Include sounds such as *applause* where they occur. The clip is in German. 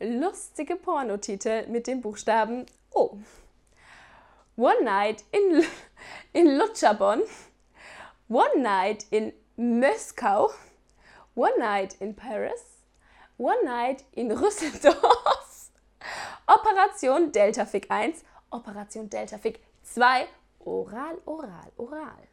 lustige Pornotitel mit dem Buchstaben O. One Night in, in Lutschabon, One Night in Moskau, One Night in Paris, One Night in Rüsseldorf, *laughs* Operation Delta Fig 1, Operation Delta Fig 2, Oral, Oral, Oral.